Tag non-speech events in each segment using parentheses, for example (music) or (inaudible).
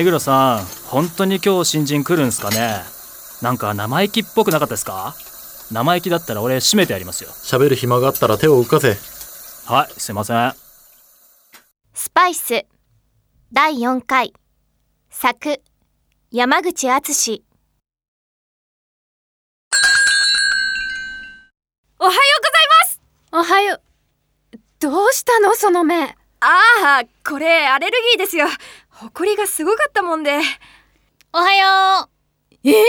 目黒さん本当に今日新人来るんすかね？なんか生意気っぽくなかったですか？生意気だったら俺閉めてやりますよ。喋る暇があったら手を動かせ。はいすいません。スパイス第4回。作山口敦。おはようございます。おはよう。どうしたの？その目。ああ、これアレルギーですよ。ほこりがすごかったもんで。おはようえ？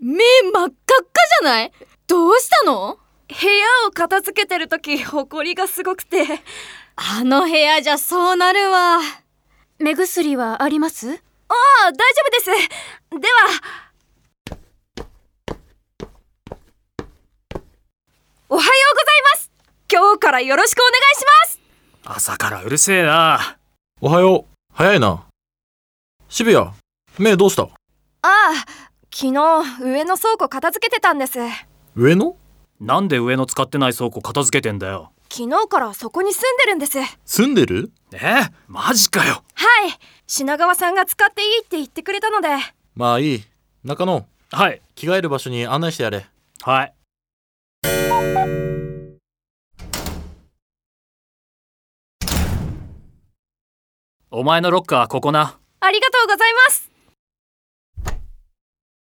目真っ赤っかじゃない？どうしたの？部屋を片付けてる時、ほこりがすごくて。あの部屋じゃそうなるわ目薬はあります？ああ、大丈夫です。では。おはようございます。今日からよろしくお願いします。朝からうるせえなおはよう早いな渋谷目どうした？ああ、昨日上の倉庫片付けてたんです。上の？なんで上の使ってない倉庫片付けてんだよ。昨日からそこに住んでるんです。はい。住んでる？えマジかよ。品川さんが使っていいって言ってくれたので。まあいい。中野はい。着替える場所に案内してやれ。はい。お前のロッカーここなありがとうございます。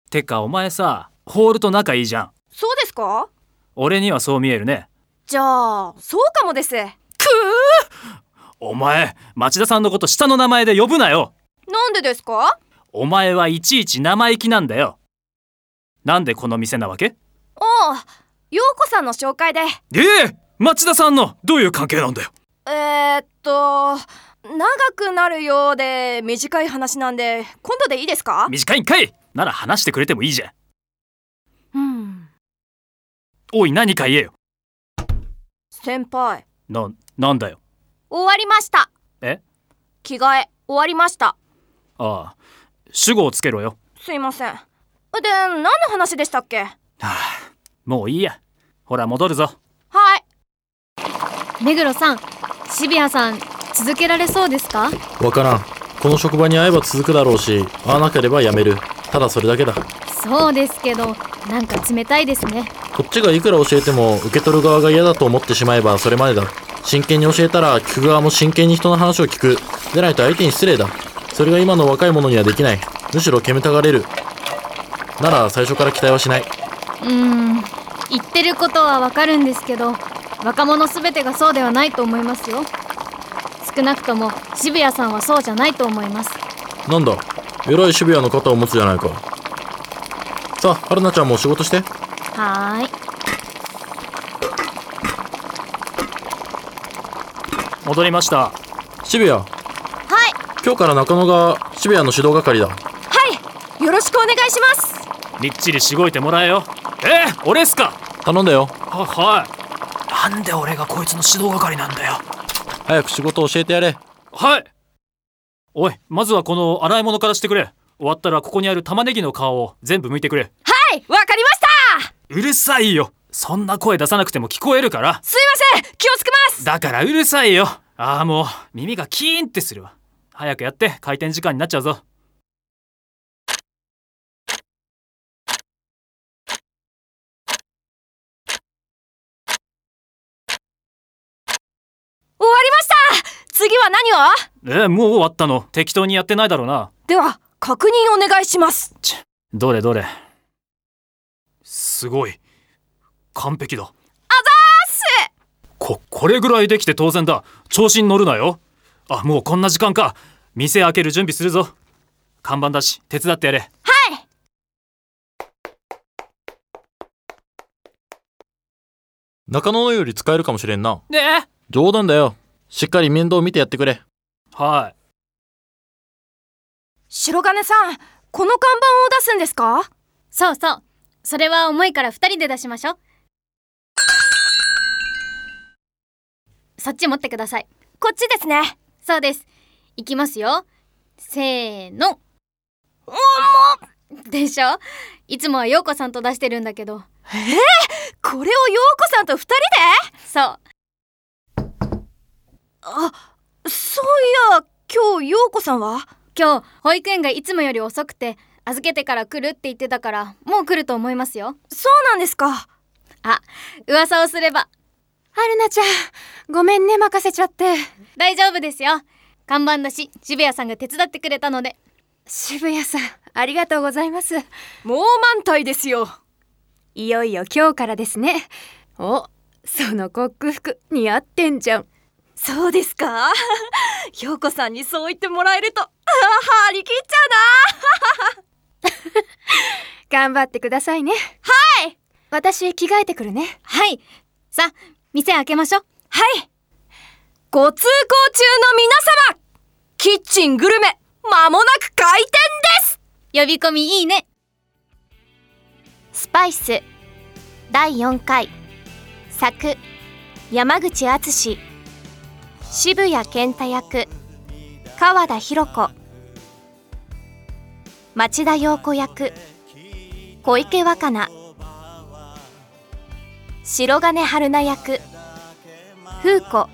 てかお前さホールと仲いいじゃん。そうですか？俺にはそう見えるね。じゃあ、そうかもです。お前町田さんのこと下の名前で呼ぶなよ。なんでですか？お前はいちいち生意気なんだよ。なんでこの店なわけ？ああ、陽子さんの紹介で。ええ町田さんのどういう関係なんだよ。えー、っと、長くなるようで短い話なんで、今度でいいですか？短いんかい！なら話してくれてもいいじゃん。うん。おい何か言えよ。先輩、な、なんだよ。終わりました。え？着替え、終わりました。ああ。主語をつけろよ。すいません。で、何の話でしたっけ？はあもういいや。ほら戻るぞ。はい。目黒さん渋谷さん続けられそうですか？わからん。この職場に会えば続くだろうし会わなければ辞める。ただそれだけだ。そうですけどなんか冷たいですね。こっちがいくら教えても受け取る側が嫌だと思ってしまえばそれまでだ。真剣に教えたら聞く側も真剣に人の話を聞く。でないと相手に失礼だ。それが今の若い者にはできない。むしろ煙たがれる。なら最初から期待はしない。うーん。言ってることはわかるんですけど若者すべてがそうではないと思いますよ少なくとも渋谷さんはそうじゃないと思います。なんだ？偉い渋谷の肩を持つじゃないか。さあ春菜ちゃんも仕事して。はーい。戻りました。渋谷。はい。今日から中野が渋谷の指導係だ。はい。よろしくお願いします。みっちりしごいてもらえよ。えー、俺っすか？頼んだよ。ははい。なんで俺がこいつの指導係なんだよ早く仕事を教えてやれ。はい。おいまずはこの洗い物からしてくれ。終わったらここにある玉ねぎの皮を全部剥いてくれ。はいわかりました。うるさいよ。そんな声出さなくても聞こえるから。すいません気をつけます。だからうるさいよ。ああもう耳がキーンってするわ。早くやって開店時間になっちゃうぞ次は何を？えー、もう終わったの。適当にやってないだろうな。では確認お願いします。どれどれ。すごい。完璧だ。あざーすここれぐらいできて当然だ。調子に乗るなよ。あもうこんな時間か。店開ける準備するぞ。看板だし手伝ってやれ。はい！中野のより使えるかもしれんな。ねえ。冗談だよしっかり面倒見てやってくれ。はい。白金さんこの看板を出すんですか？そうそう。それは重いから二人で出しましょう。そっち持ってください。こっちですね。そうです。いきますよ。せーの。でしょ？いつもは陽子さんと出してるんだけど。これを陽子さんと二人で？そうあそういや今日陽子さんは？今日保育園がいつもより遅くて預けてから来るって言ってたからもう来ると思いますよ。そうなんですか。あ噂をすれば。春菜ちゃんごめんね任せちゃって。大丈夫ですよ。看板だし渋谷さんが手伝ってくれたので。渋谷さんありがとうございます。もう満体ですよ。いよいよ今日からですね。おそのコック服似合ってんじゃんそうですか？(laughs) 陽子さんにそう言ってもらえるとあ (laughs) 張り切っちゃうな。(laughs) 頑張ってくださいね。はい！私着替えてくるね。はい！さあ店開けましょう。はい！ご通行中の皆様キッチングルメまもなく開店です。呼び込みいいね。スパイス第4回作山口敦渋谷健太役川田博子。町田陽子役小池若菜。白金春菜役風子。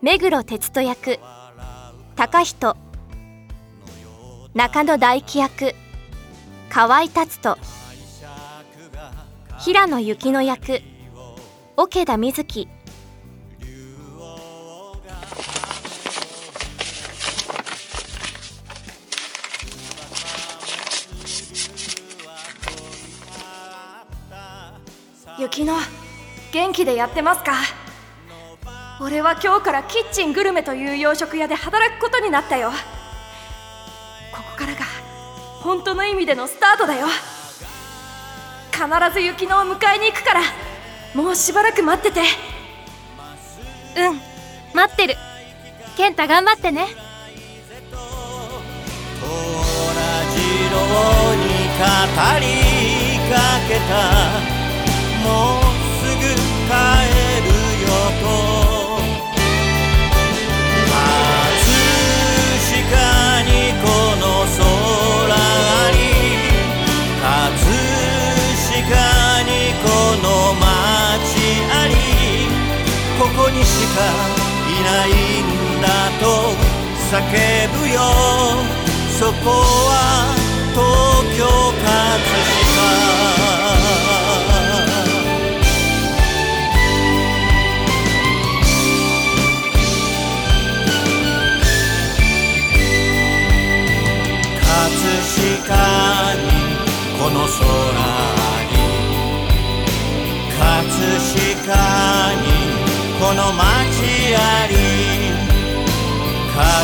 目黒哲人役高人。中野大輝役河合達人。平野幸乃役桶田瑞希。雪乃元気でやってますか？俺は今日からキッチングルメという洋食屋で働くことになったよ。ここからが本当の意味でのスタートだよ。必ず雪乃を迎えに行くから。もうしばらく待ってて。うん待ってる。健太頑張ってね。同じ色に語りかけたもうすぐ帰るよと。葛飾にこの空あり葛飾にこの街あり。ここにしかいないんだと叫ぶよ。そこは東京葛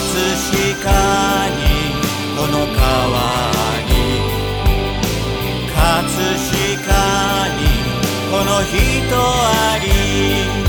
葛飾にこの川に葛飾にこの人あり。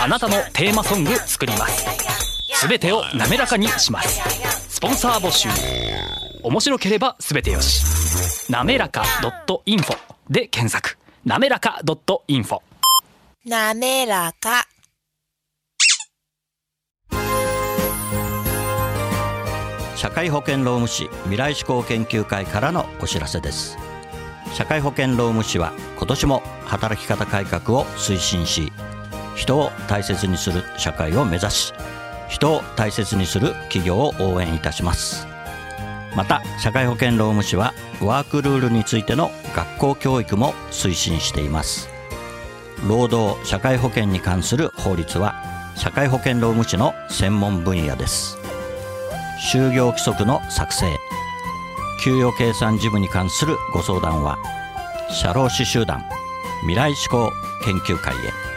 あなたのテーマソング作ります。すべてを滑らかにします。スポンサー募集。面白ければすべてよし。なめらか .info で検索。なめらか .info なめらか。社会保険労務士未来志向研究会からのお知らせです。社会保険労務士は今年も働き方改革を推進し人を大切にする社会を目指し人を大切にする企業を応援いたします。また社会保険労務士はワークルールについての学校教育も推進しています。労働社会保険に関する法律は社会保険労務士の専門分野です。就業規則の作成給与計算事務に関するご相談は社労士集団未来志向研究会へ。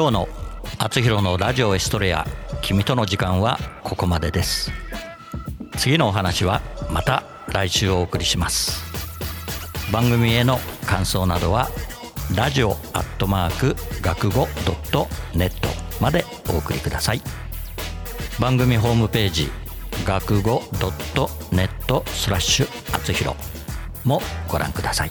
今日の「あつひろのラジオエストレア君との時間」はここまでです。次のお話はまた来週お送りします。番組への感想などはラジオアットマーク学語ドットネットまでお送りください。番組ホームページ学語ドットネットスラッシュあつひろもご覧ください。